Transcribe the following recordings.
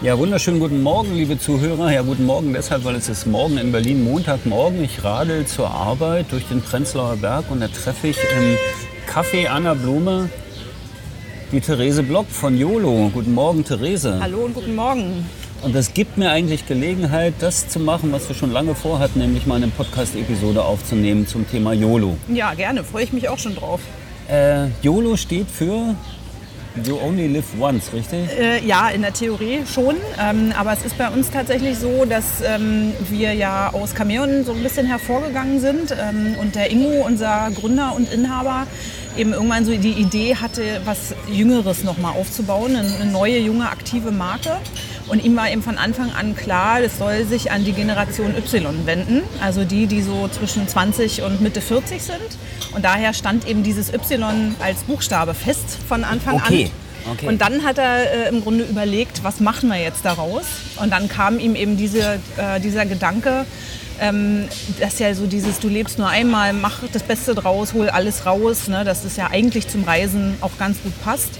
Ja, wunderschönen guten Morgen, liebe Zuhörer. Ja, guten Morgen deshalb, weil es ist morgen in Berlin, Montagmorgen. Ich radel zur Arbeit durch den Prenzlauer Berg und da treffe ich im Café Anna Blume die Therese Block von YOLO. Guten Morgen, Therese. Hallo und guten Morgen. Und das gibt mir eigentlich Gelegenheit, das zu machen, was wir schon lange vorhatten, nämlich mal eine Podcast-Episode aufzunehmen zum Thema YOLO. Ja, gerne, freue ich mich auch schon drauf. Äh, YOLO steht für You only live once, richtig? Äh, ja, in der Theorie schon. Ähm, aber es ist bei uns tatsächlich so, dass ähm, wir ja aus Cameron so ein bisschen hervorgegangen sind. Ähm, und der Ingo, unser Gründer und Inhaber, eben irgendwann so die Idee hatte, was Jüngeres nochmal aufzubauen, eine neue, junge, aktive Marke. Und ihm war eben von Anfang an klar, es soll sich an die Generation Y wenden, also die, die so zwischen 20 und Mitte 40 sind. Und daher stand eben dieses Y als Buchstabe fest von Anfang Okay. an. Okay. Und dann hat er äh, im Grunde überlegt, was machen wir jetzt daraus? Und dann kam ihm eben diese, äh, dieser Gedanke, ähm, dass ja so dieses, du lebst nur einmal, mach das Beste draus, hol alles raus, ne? dass das ja eigentlich zum Reisen auch ganz gut passt.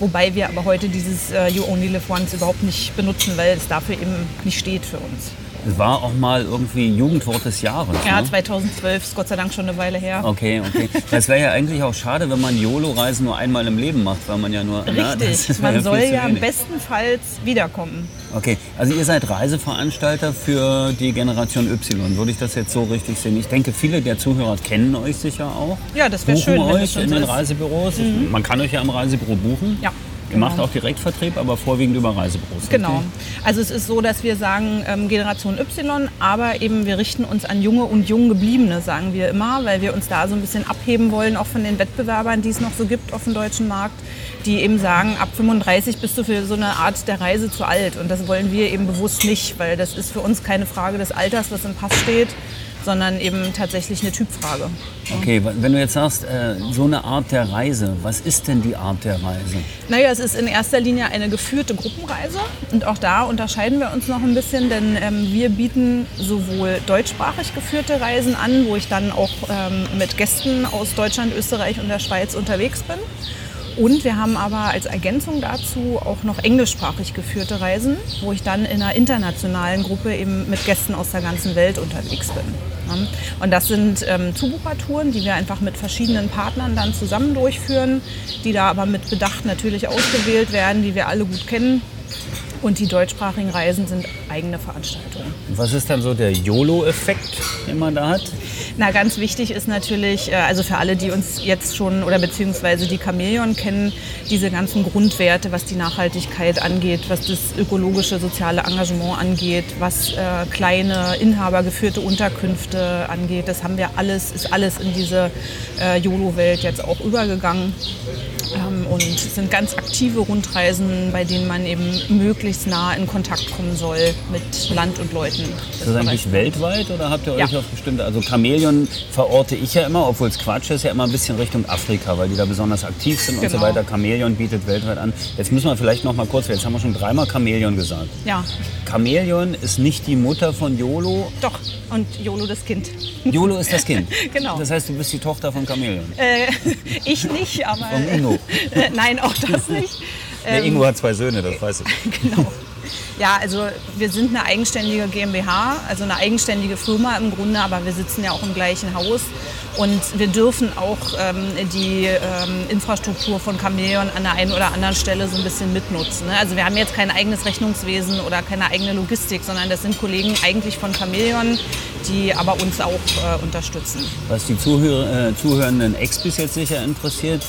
Wobei wir aber heute dieses äh, You Only Live Once überhaupt nicht benutzen, weil es dafür eben nicht steht für uns. Es war auch mal irgendwie Jugendwort des Jahres. Ja, ne? 2012 ist Gott sei Dank schon eine Weile her. Okay, okay. Das wäre ja eigentlich auch schade, wenn man YOLO-Reisen nur einmal im Leben macht, weil man ja nur. na, das Richtig, wär man viel soll ja bestenfalls wiederkommen. Okay, also ihr seid Reiseveranstalter für die Generation Y. Würde ich das jetzt so richtig sehen? Ich denke, viele der Zuhörer kennen euch sicher auch. Ja, das wär Buchen schön, wenn das euch in den ist. Mhm. Reisebüros. Man kann euch ja im Reisebüro buchen. Ja, Ihr macht genau. auch Direktvertrieb, aber vorwiegend über Reisebüros. Genau. Also es ist so, dass wir sagen ähm, Generation Y, aber eben wir richten uns an junge und jung gebliebene, sagen wir immer, weil wir uns da so ein bisschen abheben wollen, auch von den Wettbewerbern, die es noch so gibt auf dem deutschen Markt, die eben sagen, ab 35 bist du für so eine Art der Reise zu alt. Und das wollen wir eben bewusst nicht, weil das ist für uns keine Frage des Alters, was im Pass steht, sondern eben tatsächlich eine Typfrage. Okay, wenn du jetzt sagst, äh, so eine Art der Reise, was ist denn die Art der Reise? Naja, es ist in erster Linie eine geführte Gruppenreise und auch da unterscheiden wir uns noch ein bisschen, denn ähm, wir bieten sowohl deutschsprachig geführte Reisen an, wo ich dann auch ähm, mit Gästen aus Deutschland, Österreich und der Schweiz unterwegs bin. Und wir haben aber als Ergänzung dazu auch noch englischsprachig geführte Reisen, wo ich dann in einer internationalen Gruppe eben mit Gästen aus der ganzen Welt unterwegs bin. Und das sind ähm, Zubuchertouren, die wir einfach mit verschiedenen Partnern dann zusammen durchführen, die da aber mit Bedacht natürlich ausgewählt werden, die wir alle gut kennen. Und die deutschsprachigen Reisen sind eigene Veranstaltungen. Was ist dann so der YOLO-Effekt, den man da hat? Na, ganz wichtig ist natürlich, äh, also für alle, die uns jetzt schon oder beziehungsweise die Chamäleon kennen, diese ganzen Grundwerte, was die Nachhaltigkeit angeht, was das ökologische, soziale Engagement angeht, was äh, kleine, inhabergeführte Unterkünfte angeht. Das haben wir alles, ist alles in diese äh, YOLO-Welt jetzt auch übergegangen. Ähm, und es sind ganz aktive Rundreisen, bei denen man eben möglichst nah in Kontakt kommen soll mit Land und Leuten. Ist das eigentlich weltweit oder habt ihr euch Ja. auf bestimmte, also Chamäleon verorte ich ja immer, obwohl es Quatsch ist, ja immer ein bisschen Richtung Afrika, weil die da besonders aktiv sind und so Genau. weiter. Chamäleon bietet weltweit an. Jetzt müssen wir vielleicht noch mal kurz, jetzt haben wir schon dreimal Chamäleon gesagt. Ja, Chamäleon ist nicht die Mutter von YOLO. doch. Und YOLO das Kind. YOLO ist das Kind. Genau. Das heißt, du bist die Tochter von Chamäleon. Äh, ich nicht, aber. Von Ingo. Äh, nein, auch das nicht. Der Ähm, Ingo hat zwei Söhne, das weiß ich. Genau. Ja, also wir sind eine eigenständige GmbH, also eine eigenständige Firma im Grunde, aber wir sitzen ja auch im gleichen Haus und wir dürfen auch ähm, die ähm, Infrastruktur von Chameleon an der einen oder anderen Stelle so ein bisschen mitnutzen. Ne? Also wir haben jetzt kein eigenes Rechnungswesen oder keine eigene Logistik, sondern das sind Kollegen eigentlich von Chameleon, die aber uns auch äh, unterstützen. Was die Zuhör äh, zuhörenden Expis jetzt sicher interessiert,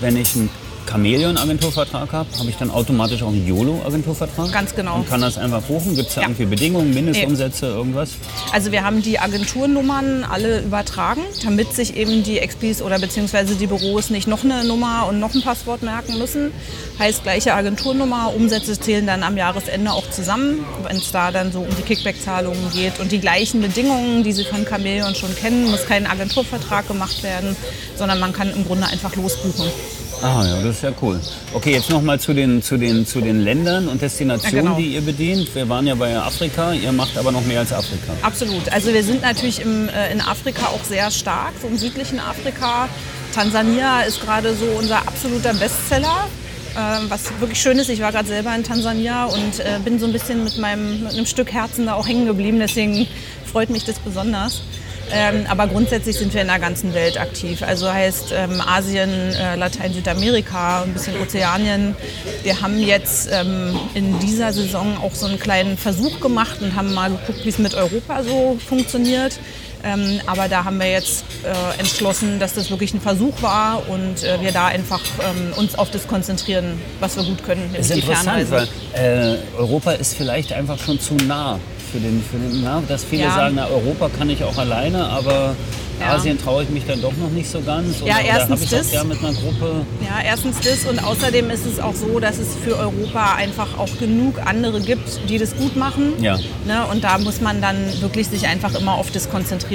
wenn ich ein Chamäleon-Agenturvertrag habe, habe ich dann automatisch auch einen YOLO-Agenturvertrag? Ganz genau. Und kann das einfach buchen? Gibt es da Ja. irgendwie Bedingungen, Mindestumsätze, irgendwas? Also wir haben die Agenturnummern alle übertragen, damit sich eben die XPs oder beziehungsweise die Büros nicht noch eine Nummer und noch ein Passwort merken müssen. Heißt gleiche Agenturnummer, Umsätze zählen dann am Jahresende auch zusammen, wenn es da dann so um die Kickback-Zahlungen geht. Und die gleichen Bedingungen, die Sie von Chameleon schon kennen, muss kein Agenturvertrag gemacht werden, sondern man kann im Grunde einfach losbuchen. Ah ja, das ist ja cool. Okay, jetzt nochmal zu den, zu, den, zu den Ländern und Destinationen, Ja, genau. die ihr bedient. Wir waren ja bei Afrika, ihr macht aber noch mehr als Afrika. Absolut. Also wir sind natürlich im, äh, in Afrika auch sehr stark, so im südlichen Afrika. Tansania ist gerade so unser absoluter Bestseller. Ähm, was wirklich schön ist, ich war gerade selber in Tansania und äh, bin so ein bisschen mit, meinem, mit einem Stück Herzen da auch hängen geblieben. Deswegen freut mich das besonders. Ähm, aber grundsätzlich sind wir in der ganzen Welt aktiv. Also heißt ähm, Asien, äh, Latein, Südamerika, ein bisschen Ozeanien. Wir haben jetzt ähm, in dieser Saison auch so einen kleinen Versuch gemacht und haben mal geguckt, wie es mit Europa so funktioniert. Ähm, aber da haben wir jetzt äh, entschlossen, dass das wirklich ein Versuch war und äh, wir da einfach ähm, uns auf das konzentrieren, was wir gut können. Das ist interessant, weil äh, Europa ist vielleicht einfach schon zu nah für den, für den na, dass viele Ja. sagen, na, Europa kann ich auch alleine, aber Ja. Asien traue ich mich dann doch noch nicht so ganz. Ja, oder erstens habe ich das. mit einer Gruppe. Ja, erstens das und außerdem ist es auch so, dass es für Europa einfach auch genug andere gibt, die das gut machen. Ja. Ne? Und da muss man dann wirklich sich einfach immer auf das konzentrieren,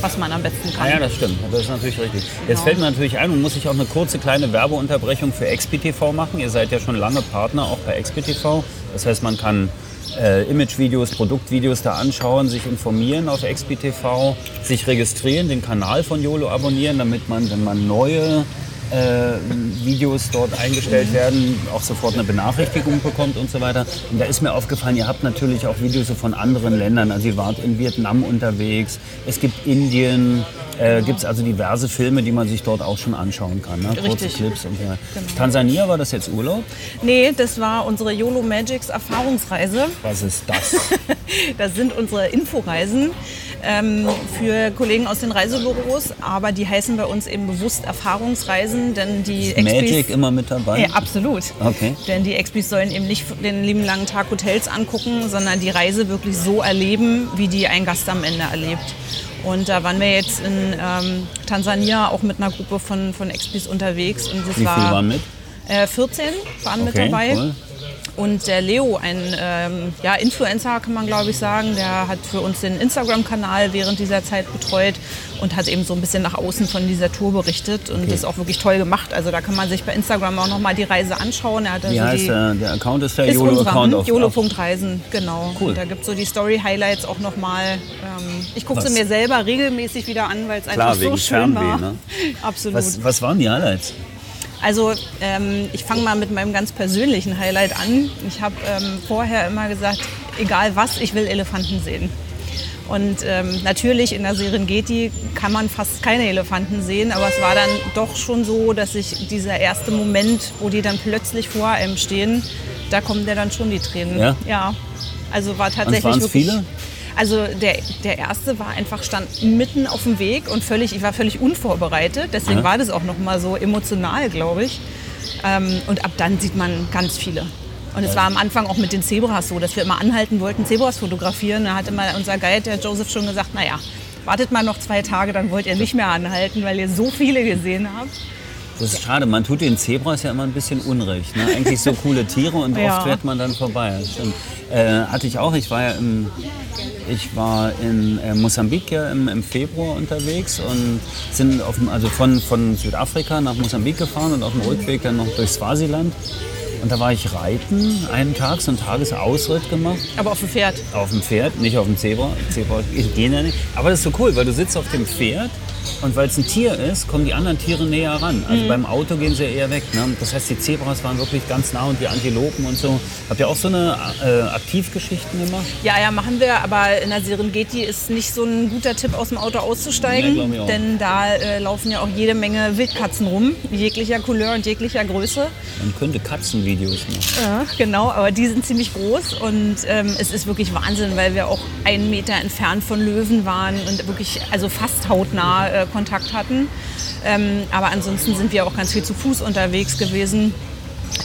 was man am besten kann. Ah ja, das stimmt. Das ist natürlich richtig. Jetzt Genau. fällt mir natürlich ein, man muss sich auch eine kurze kleine Werbeunterbrechung für XPTV machen. Ihr seid ja schon lange Partner auch bei XPTV. Das heißt, man kann äh, Imagevideos, Produktvideos da anschauen, sich informieren auf XPTV, sich registrieren, den Kanal von YOLO abonnieren, damit man, wenn man neue äh, Videos dort eingestellt werden, auch sofort eine Benachrichtigung bekommt und so weiter. Und da ist mir aufgefallen, ihr habt natürlich auch Videos von anderen Ländern. Also ihr wart in Vietnam unterwegs, es gibt Indien, äh, gibt es also diverse Filme, die man sich dort auch schon anschauen kann. Ne? Kurze Richtig. Clips und so weiter. Tansania war das jetzt Urlaub? Nee, das war unsere YOLO Magics Erfahrungsreise. Was ist das? Das sind unsere Inforeisen ähm, für Kollegen aus den Reisebüros, aber die heißen bei uns eben bewusst Erfahrungsreisen, denn die Magic XPs immer mit dabei? Ja, absolut. Okay. Denn die XPs sollen eben nicht den lieben langen Tag Hotels angucken, sondern die Reise wirklich so erleben, wie die ein Gast am Ende erlebt. Und da waren wir jetzt in ähm, Tansania auch mit einer Gruppe von, von XPs unterwegs. Und das Wie war, viele waren mit? Äh, 14 waren mit Okay, dabei. cool. Und der Leo, ein ähm, ja, Influencer kann man glaube ich sagen, der hat für uns den Instagram-Kanal während dieser Zeit betreut und hat eben so ein bisschen nach außen von dieser Tour berichtet und das auch wirklich toll gemacht. Also da kann man sich bei Instagram auch nochmal die Reise anschauen. Er also Wie heißt die, der? Der Account ist der YOLO-Account auf YOLO.reisen, genau. Cool. Und da gibt es so die Story-Highlights auch nochmal. Ähm, ich gucke sie mir selber regelmäßig wieder an, weil es einfach so schön Fernweh, war. ne? Absolut. Was, was waren die Highlights? Also ähm, ich fange mal mit meinem ganz persönlichen Highlight an. Ich habe ähm, vorher immer gesagt, egal was, ich will Elefanten sehen. Und ähm, natürlich in der Serengeti kann man fast keine Elefanten sehen, aber es war dann doch schon so, dass ich dieser erste Moment, wo die dann plötzlich vor einem stehen, da kommen dir dann schon die Tränen. Ja? Also war tatsächlich waren's wirklich. viele? Also der, der erste war einfach stand mitten auf dem Weg und völlig, ich war völlig unvorbereitet. Deswegen Ja. war das auch noch mal so emotional, glaube ich. Ähm, und ab dann sieht man ganz viele. Und es war am Anfang auch mit den Zebras so, dass wir immer anhalten wollten, Zebras fotografieren. Da hat immer unser Guide, der Joseph, schon gesagt, naja, wartet mal noch zwei Tage, dann wollt ihr nicht mehr anhalten, weil ihr so viele gesehen habt. Das ist schade, man tut den Zebras ja immer ein bisschen Unrecht. Ne? Eigentlich so coole Tiere und Ja. oft fährt man dann vorbei. Stimmt. Äh, hatte ich auch, ich war ja im, ich war in äh, Mosambik ja im, im Februar unterwegs und sind auf dem, also von, von Südafrika nach Mosambik gefahren und auf dem Rückweg dann noch durch Swasiland. Und da war ich reiten, einen Tag, so einen Tagesausritt gemacht. Aber auf dem Pferd. Auf dem Pferd, nicht auf dem Zebra. Zebra gehen ja nicht. Aber das ist so cool, weil du sitzt auf dem Pferd und weil es ein Tier ist, kommen die anderen Tiere näher ran. Also Mhm. beim Auto gehen sie eher weg. Ne? Das heißt, die Zebras waren wirklich ganz nah und die Antilopen und so. Habt ihr auch so eine äh, Aktivgeschichten gemacht? Ja, ja, machen wir, aber in der Serengeti ist nicht so ein guter Tipp, aus dem Auto auszusteigen, auch. denn da äh, laufen ja auch jede Menge Wildkatzen rum, jeglicher Couleur und jeglicher Größe. Man könnte Katzenvideos machen. Ja, genau, aber die sind ziemlich groß und ähm, es ist wirklich Wahnsinn, weil wir auch einen Meter entfernt von Löwen waren und wirklich, also fast hautnah äh, Kontakt hatten. Ähm, aber ansonsten sind wir auch ganz viel zu Fuß unterwegs gewesen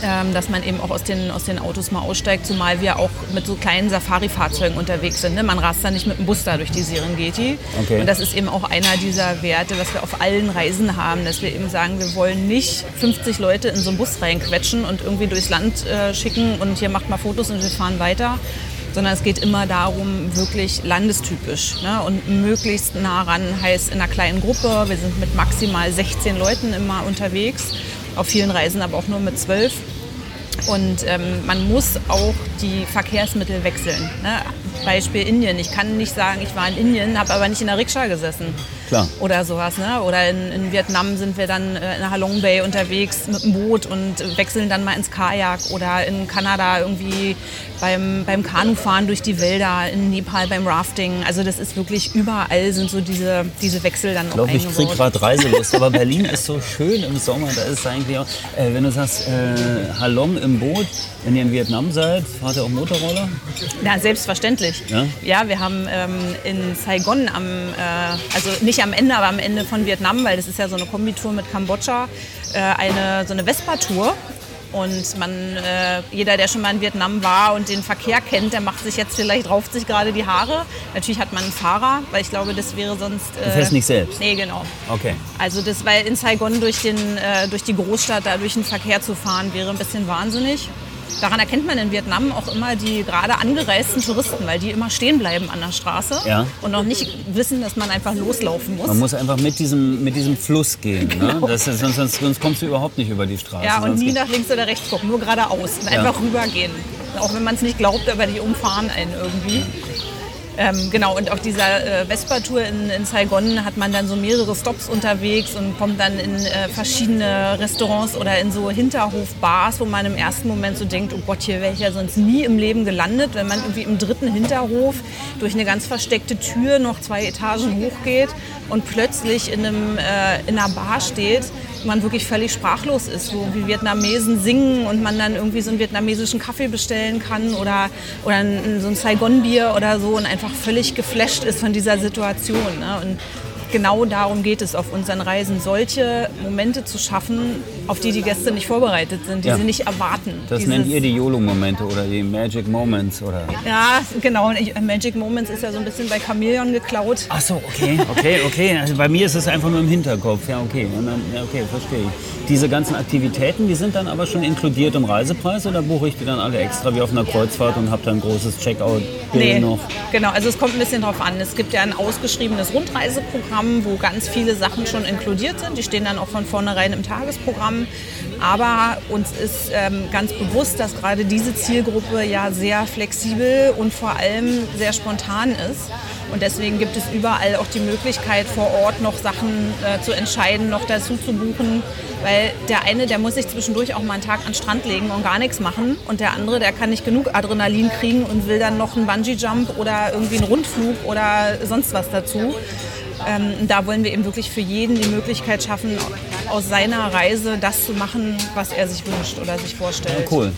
ähm, dass man eben auch aus den, aus den Autos mal aussteigt, zumal wir auch mit so kleinen Safari-Fahrzeugen unterwegs sind. Ne? Man rast da nicht mit dem Bus da durch die Serengeti. Okay. Und das ist eben auch einer dieser Werte, was wir auf allen Reisen haben, dass wir eben sagen, wir wollen nicht 50 Leute in so einen Bus reinquetschen und irgendwie durchs Land äh, schicken und hier macht mal Fotos und wir fahren weiter, sondern es geht immer darum, wirklich landestypisch ne? und möglichst nah ran, heißt in einer kleinen Gruppe. Wir sind mit maximal 16 Leuten immer unterwegs, auf vielen Reisen aber auch nur mit 12. Und ähm, man muss auch die Verkehrsmittel wechseln. Ne? Beispiel Indien. Ich kann nicht sagen, ich war in Indien, habe aber nicht in der Rikscha gesessen. Klar. Oder sowas. Ne? Oder in, in Vietnam sind wir dann äh, in Halong Bay unterwegs mit dem Boot und wechseln dann mal ins Kajak. Oder in Kanada irgendwie beim, beim Kanufahren durch die Wälder. In Nepal beim Rafting. Also das ist wirklich überall sind so diese, diese Wechsel dann Ich auch glaube, ich kriege eingebaut. gerade Reiselust. Aber Berlin ist so schön im Sommer. Da ist eigentlich auch, äh, wenn du sagst, äh, Halong im Boot, wenn ihr in Vietnam seid, fahrt ihr auch Motorroller? Ja, selbstverständlich. Ja? wir haben ähm, in Saigon am, äh, also nicht am Ende, aber am Ende von Vietnam, weil das ist ja so eine Kombitour mit Kambodscha, äh, eine, so eine Vespa-Tour. Und man, äh, jeder, der schon mal in Vietnam war und den Verkehr kennt, der macht sich jetzt vielleicht, rauft sich gerade die Haare. Natürlich hat man einen Fahrer, weil ich glaube, das wäre sonst... Äh, Du fährst nicht selbst? Nee, genau. Okay. Also das, weil in Saigon durch, den, äh, durch die Großstadt, da durch den Verkehr zu fahren, wäre ein bisschen wahnsinnig. Daran erkennt man in Vietnam auch immer die gerade angereisten Touristen, weil die immer stehen bleiben an der Straße Ja. und noch nicht wissen, dass man einfach loslaufen muss. Man muss einfach mit diesem, mit diesem Fluss gehen. Ne? Das ist, sonst, sonst, sonst kommst du überhaupt nicht über die Straße. Genau. ja, und nie nach links oder rechts gucken, nur geradeaus und einfach rübergehen. Auch wenn man es nicht glaubt, aber die umfahren einen irgendwie. Ähm, genau, und auf dieser äh, Vespa-Tour in, in Saigon hat man dann so mehrere Stops unterwegs und kommt dann in äh, verschiedene Restaurants oder in so Hinterhof-Bars, wo man im ersten Moment so denkt, oh Gott, hier wäre ich ja sonst nie im Leben gelandet, wenn man irgendwie im dritten Hinterhof durch eine ganz versteckte Tür noch zwei Etagen hochgeht und plötzlich in, einem, äh, in einer Bar steht, man wirklich völlig sprachlos ist, wo wie Vietnamesen singen und man dann irgendwie so einen vietnamesischen Kaffee bestellen kann oder, oder so ein Saigon-Bier oder so und einfach völlig geflasht ist von dieser Situation. Ne? Und genau darum geht es auf unseren Reisen, solche Momente zu schaffen, auf die die Gäste nicht vorbereitet sind, die Ja. sie nicht erwarten. Das Dieses- nennt ihr die YOLO-Momente oder die Magic Moments oder. Ja, genau. Magic Moments ist ja so ein bisschen bei Chameleon geklaut. Ach so, okay, okay, okay. Also bei mir ist es einfach nur im Hinterkopf. Ja, okay, dann, ja, okay, verstehe ich. Diese ganzen Aktivitäten, die sind dann aber schon inkludiert im Reisepreis oder buche ich die dann alle extra wie auf einer Kreuzfahrt und habe dann ein großes Checkout-Bild noch? genau. Also es kommt ein bisschen drauf an. Es gibt ja ein ausgeschriebenes Rundreiseprogramm, wo ganz viele Sachen schon inkludiert sind. Die stehen dann auch von vornherein im Tagesprogramm. Aber uns ist ähm, ganz bewusst, dass gerade diese Zielgruppe ja sehr flexibel und vor allem sehr spontan ist. Und deswegen gibt es überall auch die Möglichkeit, vor Ort noch Sachen äh, zu entscheiden, noch dazu zu buchen. Weil der eine, der muss sich zwischendurch auch mal einen Tag an den Strand legen und gar nichts machen. Und der andere, der kann nicht genug Adrenalin kriegen und will dann noch einen Bungee-Jump oder irgendwie einen Rundflug oder sonst was dazu. Ähm, da wollen wir eben wirklich für jeden die Möglichkeit schaffen, aus seiner Reise das zu machen, was er sich wünscht oder sich vorstellt. Cool.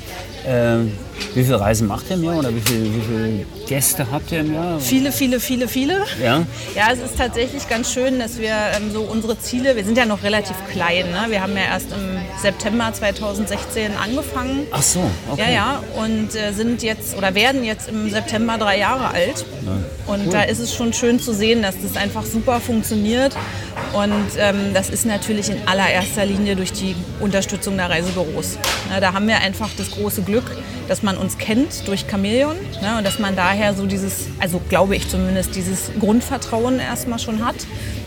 Ähm, wie viele Reisen macht ihr im Jahr oder wie viele, wie viele Gäste habt ihr im Jahr? Viele, viele, viele, viele. Ja? Ja, es ist tatsächlich ganz schön, dass wir ähm, so unsere Ziele, wir sind ja noch relativ klein, ne? wir haben ja erst im September 2016 angefangen. Ach so, okay. Ja, ja, und äh, sind jetzt oder werden jetzt im September drei Jahre alt. Und da ist es schon schön zu sehen, dass das einfach super funktioniert. Und ähm, das ist natürlich in allererster Linie durch die Unterstützung der Reisebüros. Na, da haben wir einfach das große Glück, dass man uns kennt durch Chameleon ne, und dass man daher so dieses, also glaube ich zumindest, dieses Grundvertrauen erstmal schon hat.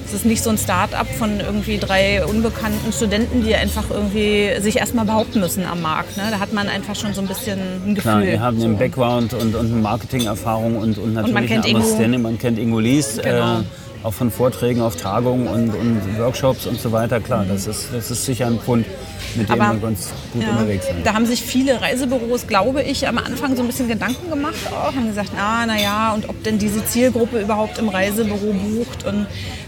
Es ist nicht so ein Start-up von irgendwie drei unbekannten Studenten, die einfach irgendwie sich erstmal behaupten müssen am Markt. Ne? Da hat man einfach schon so ein bisschen ein Gefühl. Klar, ihr habt einen So. Background und, und eine Marketingerfahrung und, und natürlich man kennt ein. Man kennt Ingo Lies, Genau. äh, auch von Vorträgen auf Tagungen und, und Workshops und so weiter. Klar, das ist, das ist sicher ein Punkt, mit dem wir ganz gut Ja, unterwegs sind. da haben sich viele Reisebüros, glaube ich, am Anfang so ein bisschen Gedanken gemacht auch. Haben gesagt, ah, na ja, und ob denn diese Zielgruppe überhaupt im Reisebüro bucht. Und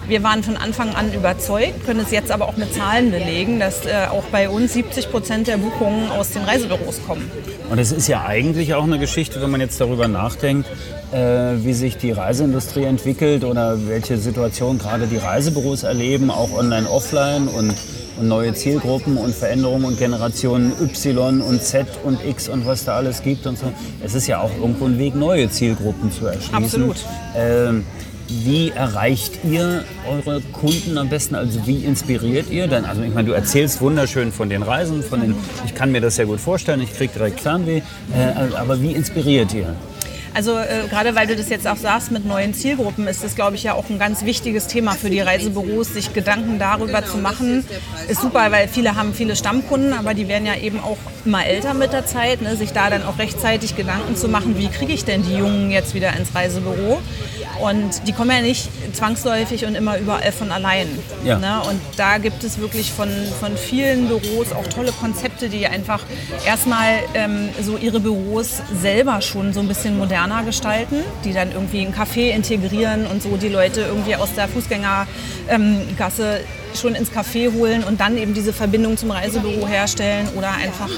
wir waren von Anfang an überzeugt, können es jetzt aber auch mit Zahlen belegen, dass äh, auch bei uns 70 Prozent der Buchungen aus den Reisebüros kommen. Und es ist ja eigentlich auch eine Geschichte, wenn man jetzt darüber nachdenkt, wie sich die Reiseindustrie entwickelt oder welche Situation gerade die Reisebüros erleben, auch online, offline und, und neue Zielgruppen und Veränderungen und Generationen Y und Z und X und was da alles gibt und so. Es ist ja auch irgendwo ein Weg, neue Zielgruppen zu erschließen. Absolut. Ähm, wie erreicht ihr eure Kunden am besten? Also wie inspiriert ihr denn? Also ich meine, du erzählst wunderschön von den Reisen, von den, ich kann mir das sehr gut vorstellen, ich kriege direkt Fernweh. Äh, aber wie inspiriert ihr? Also äh, gerade weil du das jetzt auch sagst mit neuen Zielgruppen, ist das, glaube ich, ja auch ein ganz wichtiges Thema für die Reisebüros, sich Gedanken darüber zu machen. Ist super, weil viele haben viele Stammkunden, aber die werden ja eben auch immer älter mit der Zeit, ne? sich da dann auch rechtzeitig Gedanken zu machen, wie kriege ich denn die Jungen jetzt wieder ins Reisebüro? Und die kommen ja nicht zwangsläufig und immer überall von allein. Ja. Ne? Und da gibt es wirklich von, von vielen Büros auch tolle Konzepte, die einfach erstmal ähm, so ihre Büros selber schon so ein bisschen moderner gestalten, die dann irgendwie ein Café integrieren und so die Leute irgendwie aus der Fußgängergasse schon ins Café holen und dann eben diese Verbindung zum Reisebüro herstellen oder einfach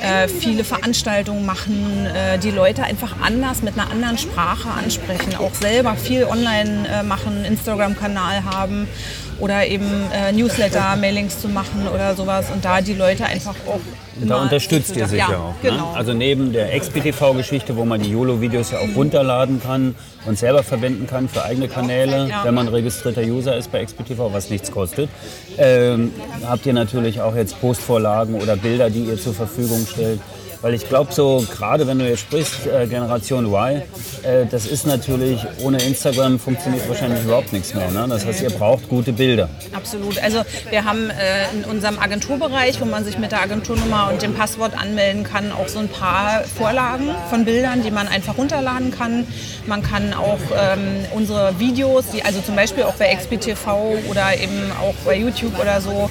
äh, viele Veranstaltungen machen, äh, die Leute einfach anders mit einer anderen Sprache ansprechen, auch selber viel online äh, machen, Instagram-Kanal haben oder eben äh, Newsletter, Mailings zu machen oder sowas und da die Leute einfach auch da unterstützt ihr sicher ja, auch. Ne? Genau. Also neben der XPTV-Geschichte, wo man die YOLO-Videos ja auch runterladen kann und selber verwenden kann für eigene Kanäle, Ja. wenn man registrierter User ist bei XPTV, was nichts kostet, ähm, habt ihr natürlich auch jetzt Postvorlagen oder Bilder, die ihr zur Verfügung stellt. Weil ich glaube, so gerade wenn du jetzt sprichst, äh, Generation Y, äh, das ist natürlich, ohne Instagram funktioniert wahrscheinlich überhaupt nichts mehr. Ne? Das heißt, ihr braucht gute Bilder. Absolut. Also wir haben äh, in unserem Agenturbereich, wo man sich mit der Agenturnummer und dem Passwort anmelden kann, auch so ein paar Vorlagen von Bildern, die man einfach runterladen kann. Man kann auch ähm, unsere Videos, die, also zum Beispiel auch bei XBTV oder eben auch bei YouTube oder so,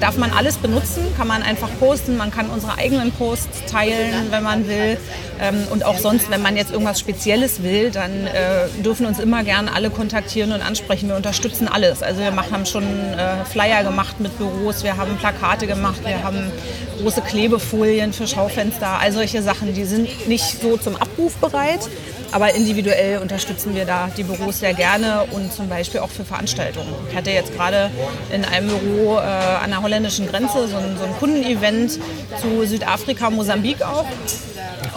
darf man alles benutzen, kann man einfach posten. Man kann unsere eigenen Posts teilen, wenn man will. Ähm, und auch sonst, wenn man jetzt irgendwas Spezielles will, dann äh, dürfen uns immer gerne alle kontaktieren und ansprechen. Wir unterstützen alles. Also wir machen, haben schon äh, Flyer gemacht mit Büros, wir haben Plakate gemacht, wir haben große Klebefolien für Schaufenster, all solche Sachen. Die sind nicht so zum Abruf bereit, aber individuell unterstützen wir da die Büros sehr gerne und zum Beispiel auch für Veranstaltungen. Ich hatte jetzt gerade in einem Büro äh, an der holländischen Grenze so ein, so ein Kundenevent zu Südafrika, Mosambik auch.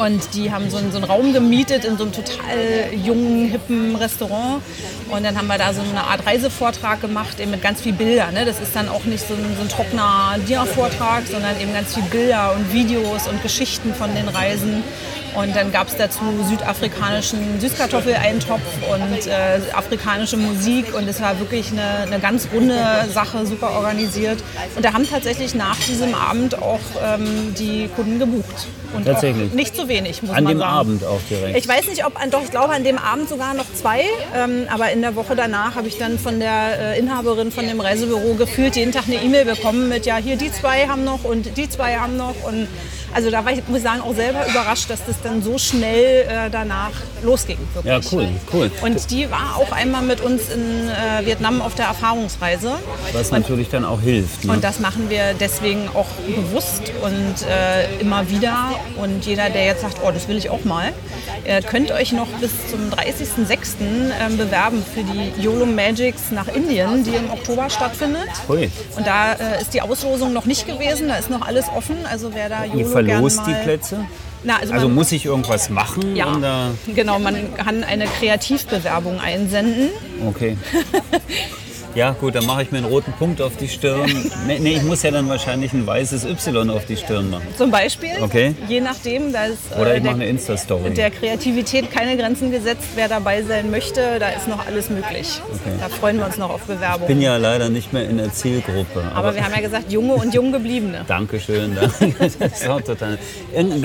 Und die haben so einen, so einen Raum gemietet in so einem total jungen, hippen Restaurant. Und dann haben wir da so eine Art Reisevortrag gemacht, eben mit ganz viel Bildern. Ne? Das ist dann auch nicht so ein, so ein trockener Dia-Vortrag, sondern eben ganz viel Bilder und Videos und Geschichten von den Reisen. Und dann gab es dazu südafrikanischen Süßkartoffeleintopf und äh, afrikanische Musik. Und es war wirklich eine, eine ganz runde Sache, super organisiert. Und da haben tatsächlich nach diesem Abend auch ähm, die Kunden gebucht. Und Tatsächlich? Nicht zu wenig, muss An man dem sagen. Abend auch direkt. Ich weiß nicht, ob an, doch, ich glaube an dem Abend sogar noch zwei, ähm, aber in der Woche danach habe ich dann von der äh, Inhaberin von dem Reisebüro gefühlt jeden Tag eine E-Mail bekommen mit, ja, hier die zwei haben noch und die zwei haben noch und also da war ich, muss ich sagen, auch selber überrascht, dass das dann so schnell äh, danach losging. Wirklich. Ja, cool, cool. Und die war auch einmal mit uns in äh, Vietnam auf der Erfahrungsreise. Was natürlich dann auch hilft. Ne? Und das machen wir deswegen auch bewusst und äh, immer wieder. Und jeder, der jetzt sagt, oh, das will ich auch mal, äh, könnt euch noch bis zum 30.06. Ähm, bewerben für die YOLO Magics nach Indien, die im Oktober stattfindet. Hui. Und da äh, ist die Auslosung noch nicht gewesen, da ist noch alles offen. Also wer da YOLO Ihr verlost die Plätze? Na, also, Also man, muss ich irgendwas machen? ja, Um genau, man kann eine Kreativbewerbung einsenden. okay. Ja, gut, dann mache ich mir einen roten Punkt auf die Stirn. Nee, nee, ich muss ja dann wahrscheinlich ein weißes Y auf die Stirn machen. Zum Beispiel, Okay. je nachdem, da ist äh, Oder ich der- mache eine Insta-Story. der Kreativität keine Grenzen gesetzt. Wer dabei sein möchte, da ist noch alles möglich. Da freuen wir uns noch auf Bewerbung. Ich bin ja leider nicht mehr in der Zielgruppe. Aber wir haben ja gesagt, junge und jung gebliebene. Dankeschön. danke. Das ist auch total.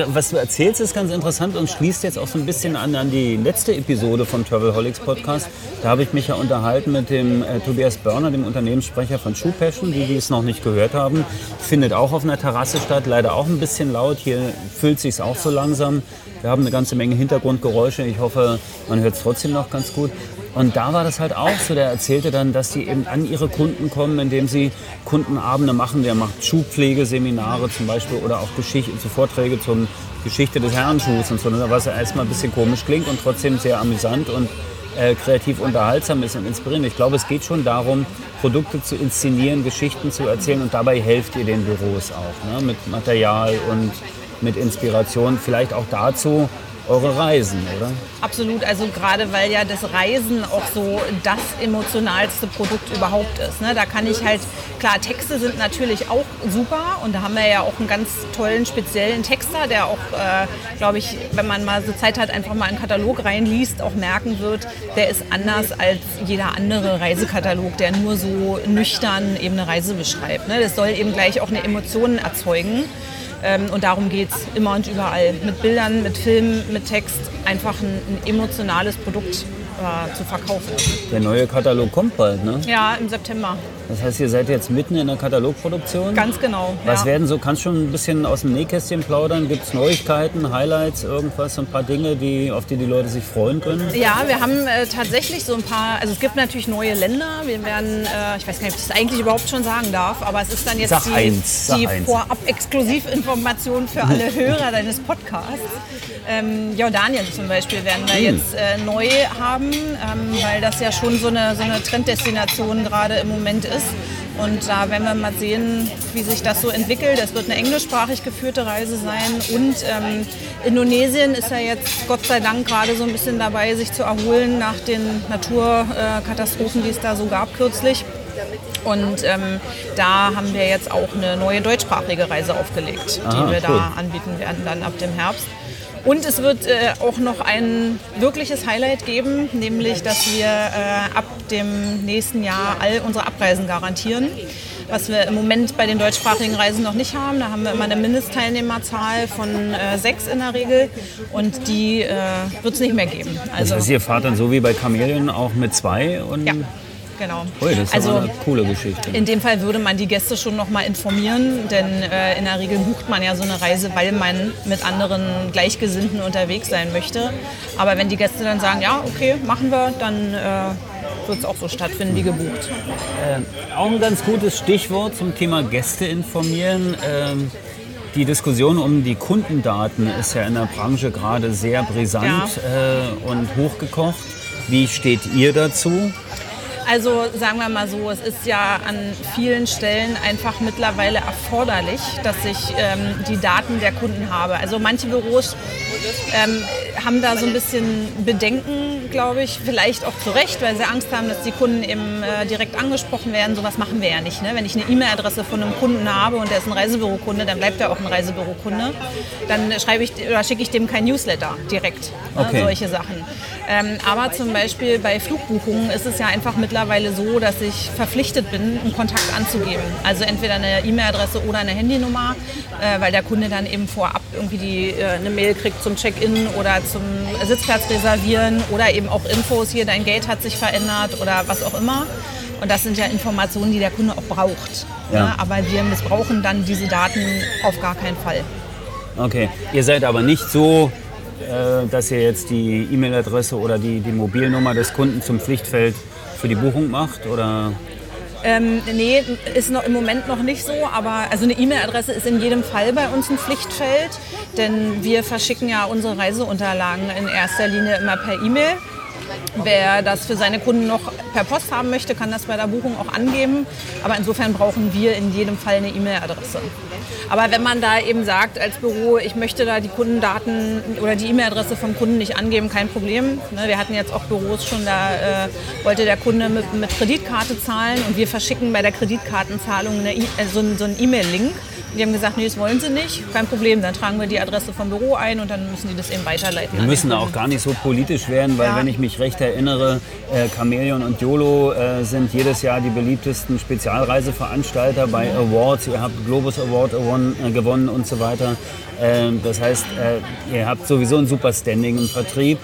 Was du erzählst, ist ganz interessant und schließt jetzt auch so ein bisschen an, an die letzte Episode vom Travelholics Podcast. Da habe ich mich ja unterhalten mit dem äh, Tobias Börner, dem Unternehmenssprecher von Shoe Passion, die, die es noch nicht gehört haben. Findet auch auf einer Terrasse statt, leider auch ein bisschen laut. Hier füllt sich auch so langsam. Wir haben eine ganze Menge Hintergrundgeräusche. Ich hoffe, man hört es trotzdem noch ganz gut. Und da war das halt auch so. Der erzählte dann, dass die eben an ihre Kunden kommen, indem sie Kundenabende machen. Der macht Schuhpflegeseminare zum Beispiel oder auch Geschichte, so Vorträge zum Geschichte des Herrenschuhs und so, was erstmal ein bisschen komisch klingt und trotzdem sehr amüsant und äh, kreativ unterhaltsam ist und inspirierend. Ich glaube, es geht schon darum, Produkte zu inszenieren, Geschichten zu erzählen und dabei helft ihr den Büros auch ne? mit Material und mit Inspiration. Vielleicht auch dazu, eure Reisen, oder? Absolut, also gerade weil ja das Reisen auch so das emotionalste Produkt überhaupt ist. Ne? Da kann ich halt, klar, Texte sind natürlich auch super und da haben wir ja auch einen ganz tollen speziellen Texter, der auch, äh, glaube ich, wenn man mal so Zeit hat, einfach mal einen Katalog reinliest, auch merken wird, der ist anders als jeder andere Reisekatalog, der nur so nüchtern eben eine Reise beschreibt. Ne? Das soll eben gleich auch eine Emotion erzeugen. Ähm, und darum geht es immer und überall. Mit Bildern, mit Filmen, mit Text einfach ein, ein emotionales Produkt äh, zu verkaufen. Der neue Katalog kommt bald, ne? Ja, im September. Das heißt, ihr seid jetzt mitten in der Katalogproduktion? Ganz genau. Was ja. werden so, kannst du schon ein bisschen aus dem Nähkästchen plaudern? Gibt es Neuigkeiten, Highlights, irgendwas, ein paar Dinge, die, auf die die Leute sich freuen können? Ja, wir haben äh, tatsächlich so ein paar, also es gibt natürlich neue Länder. Wir werden, äh, ich weiß gar nicht, ob ich das eigentlich überhaupt schon sagen darf, aber es ist dann jetzt sag die, eins, die. Vorab-Exklusivinformation für alle Hörer deines Podcasts. Ähm, Jordanien zum Beispiel werden wir Hm. jetzt äh, neu haben, ähm, weil das ja schon so eine, so eine Trenddestination gerade im Moment ist. Und da werden wir mal sehen, wie sich das so entwickelt. Es wird eine englischsprachig geführte Reise sein. Und ähm, Indonesien ist ja jetzt Gott sei Dank gerade so ein bisschen dabei, sich zu erholen nach den Naturkatastrophen, die es da so gab kürzlich. Und ähm, da haben wir jetzt auch eine neue deutschsprachige Reise aufgelegt, Aha, die wir cool. da anbieten werden dann ab dem Herbst. Und es wird äh, auch noch ein wirkliches Highlight geben, nämlich dass wir äh, ab dem nächsten Jahr all unsere Abreisen garantieren. Was wir im Moment bei den deutschsprachigen Reisen noch nicht haben. Da haben wir immer eine Mindestteilnehmerzahl von äh, sechs in der Regel und die äh, wird es nicht mehr geben. Das Also, heißt, ihr fahrt dann so wie bei Chameleon auch mit zwei und ja, genau. Ui, das ist also, aber eine coole Geschichte. in dem Fall würde man die Gäste schon noch mal informieren, denn äh, in der Regel bucht man ja so eine Reise, weil man mit anderen Gleichgesinnten unterwegs sein möchte. Aber wenn die Gäste dann sagen, ja, okay, machen wir, dann äh, wird es auch so stattfinden wie gebucht. Auch ein ganz gutes Stichwort zum Thema Gäste informieren. Ähm, die Diskussion um die Kundendaten ist ja in der Branche gerade sehr brisant äh, und hochgekocht. Wie steht ihr dazu? Also sagen wir mal so, es ist ja an vielen Stellen einfach mittlerweile erforderlich, dass ich ähm, die Daten der Kunden habe. Also manche Büros ähm, haben da so ein bisschen Bedenken, glaube ich, vielleicht auch zu Recht, weil sie Angst haben, dass die Kunden eben äh, direkt angesprochen werden. Sowas machen wir ja nicht. Ne? Wenn ich eine E-Mail-Adresse von einem Kunden habe und der ist ein Reisebürokunde, dann bleibt er auch ein Reisebürokunde. Dann schreibe ich oder schicke ich dem kein Newsletter direkt. Ne? Okay. Solche Sachen. Ähm, aber zum Beispiel bei Flugbuchungen ist es ja einfach mittlerweile so, dass ich verpflichtet bin, einen Kontakt anzugeben. Also entweder eine E-Mail-Adresse oder eine Handynummer, äh, weil der Kunde dann eben vorab irgendwie die, äh, eine Mail kriegt zum Check-in oder zum Sitzplatz reservieren oder eben auch Infos, hier dein Gate hat sich verändert oder was auch immer. Und das sind ja Informationen, die der Kunde auch braucht. Ja. Ne? Aber wir missbrauchen dann diese Daten auf gar keinen Fall. Okay, ihr seid aber nicht so, äh, dass ihr jetzt die E-Mail-Adresse oder die, die Mobilnummer des Kunden zum Pflichtfeld für die Buchung macht? Oder? Ähm, nee, ist noch im Moment noch nicht so, aber also eine E-Mail-Adresse ist in jedem Fall bei uns ein Pflichtfeld, denn wir verschicken ja unsere Reiseunterlagen in erster Linie immer per E-Mail. Wer das für seine Kunden noch per Post haben möchte, kann das bei der Buchung auch angeben. Aber insofern brauchen wir in jedem Fall eine E-Mail-Adresse. Aber wenn man da eben sagt als Büro, ich möchte da die Kundendaten oder die E-Mail-Adresse vom Kunden nicht angeben, kein Problem. Ne, Wir hatten jetzt auch Büros schon, da äh, wollte der Kunde mit, mit Kreditkarte zahlen und wir verschicken bei der Kreditkartenzahlung eine, E- äh, so so einen E-Mail-Link. Die haben gesagt, nee, das wollen sie nicht. Kein Problem, dann tragen wir die Adresse vom Büro ein und dann müssen die das eben weiterleiten. Wir müssen auch gar nicht so politisch werden, weil Ja. wenn ich mich recht erinnere, äh, Chameleon und YOLO äh, sind jedes Jahr die beliebtesten Spezialreiseveranstalter bei Awards. Ihr habt Globus Award gewonnen, äh, gewonnen und so weiter. Ähm, das heißt, äh, ihr habt sowieso ein super Standing im Vertrieb.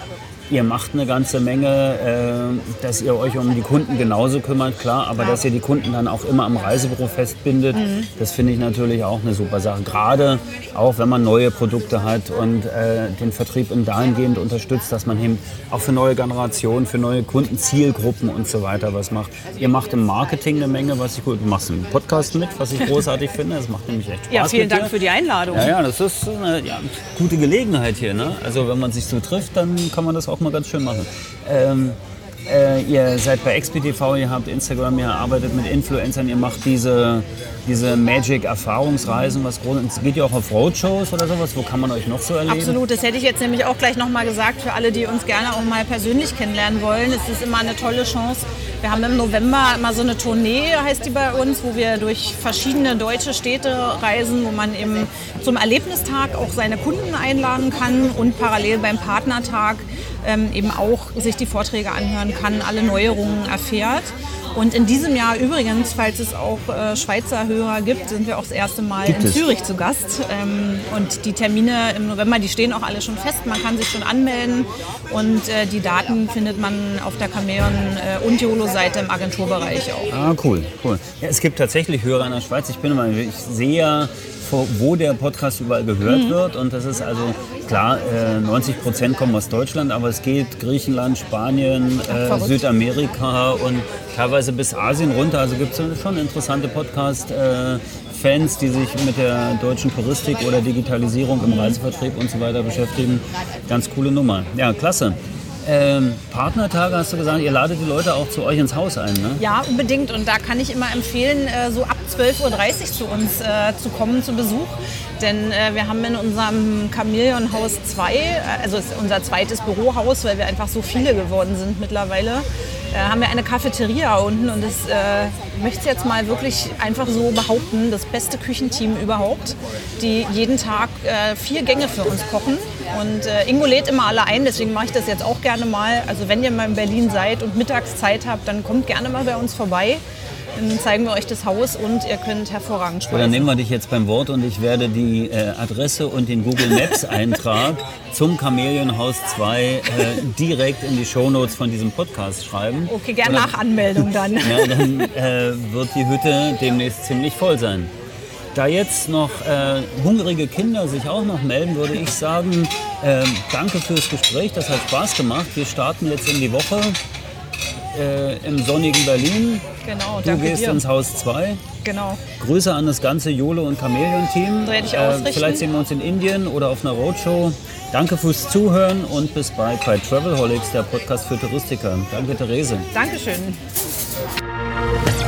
Ihr macht eine ganze Menge, äh, dass ihr euch um die Kunden genauso kümmert, klar, aber dass ihr die Kunden dann auch immer am Reisebüro festbindet, mhm. das finde ich natürlich auch eine super Sache. Gerade auch, wenn man neue Produkte hat und äh, den Vertrieb im dahingehend unterstützt, dass man eben auch für neue Generationen, für neue Kunden, Zielgruppen und so weiter was macht. Ihr macht im Marketing eine Menge, was ich gut, du machst einen Podcast mit, was ich großartig finde, das macht nämlich echt Spaß. Ja, vielen Dank für die Einladung. Ja, ja, das ist eine ja, gute Gelegenheit hier. Ne? Also wenn man sich so trifft, dann kann man das auch mal ganz schön machen. Ähm, äh, ihr seid bei XPTV, ihr habt Instagram, ihr arbeitet mit Influencern, ihr macht diese, diese Magic-Erfahrungsreisen, was groß ist. Geht ihr auch auf Roadshows oder sowas? Wo kann man euch noch so erleben? Absolut, das hätte ich jetzt nämlich auch gleich nochmal gesagt, für alle, die uns gerne auch mal persönlich kennenlernen wollen. Es ist immer eine tolle Chance. Wir haben im November immer so eine Tournee, heißt die bei uns, wo wir durch verschiedene deutsche Städte reisen, wo man eben zum Erlebnistag auch seine Kunden einladen kann und parallel beim Partnertag ähm, eben auch sich die Vorträge anhören kann, alle Neuerungen erfährt. Und in diesem Jahr übrigens, falls es auch äh, Schweizer Hörer gibt, sind wir auch das erste Mal gibt in es? Zürich zu Gast. Ähm, und die Termine im November, die stehen auch alle schon fest. Man kann sich schon anmelden und äh, die Daten findet man auf der Chameleon äh, und YOLO-Seite im Agenturbereich auch. Ah, cool, cool. Ja, es gibt tatsächlich Hörer in der Schweiz. Ich bin immer, ich sehe ja wo der Podcast überall gehört mhm. wird. Und das ist also klar, äh, 90 Prozent kommen aus Deutschland, aber es geht Griechenland, Spanien, äh, Südamerika und teilweise bis Asien runter. Also gibt es schon interessante Podcast. Äh, Fans, die sich mit der deutschen Touristik oder Digitalisierung im Reisevertrieb und so weiter beschäftigen. Ganz coole Nummer. Ja, klasse. Ähm, Partnertage hast du gesagt, ihr ladet die Leute auch zu euch ins Haus ein, ne? Ja, unbedingt. Und da kann ich immer empfehlen, äh, so ab 12.30 Uhr zu uns äh, zu kommen zu Besuch. Denn äh, wir haben in unserem Chameleon-Haus 2, äh, also unser zweites Bürohaus, weil wir einfach so viele geworden sind mittlerweile, äh, haben wir eine Cafeteria unten und das äh, möchte ich jetzt mal wirklich einfach so behaupten, das beste Küchenteam überhaupt, die jeden Tag äh, vier Gänge für uns kochen. Und äh, Ingo lädt immer alle ein, deswegen mache ich das jetzt auch gerne mal. Also wenn ihr mal in Berlin seid und Mittagszeit habt, dann kommt gerne mal bei uns vorbei. Dann zeigen wir euch das Haus und ihr könnt hervorragend speisen. Dann nehmen wir dich jetzt beim Wort und ich werde die äh, Adresse und den Google Maps Eintrag zum Chamäleonhaus 2 äh, direkt in die Shownotes von diesem Podcast schreiben. Okay, gerne nach Anmeldung dann. ja, dann äh, wird die Hütte demnächst ziemlich voll sein. Da jetzt noch äh, hungrige Kinder sich auch noch melden, würde ich sagen, äh, danke fürs Gespräch, das hat Spaß gemacht. Wir starten jetzt in die Woche äh, im sonnigen Berlin. Genau, Du gehst dir. ins Haus 2. Genau. Grüße an das ganze Jolo und Chameleon-Team. Werde ich äh, vielleicht sehen wir uns in Indien oder auf einer Roadshow. Danke fürs Zuhören und bis bald bei Travelholics, der Podcast für Touristiker. Danke, Therese. Dankeschön.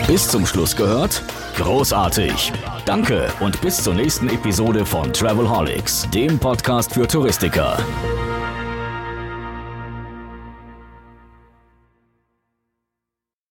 Bis zum Schluss gehört? Großartig. Danke und bis zur nächsten Episode von Travelholics, dem Podcast für Touristiker.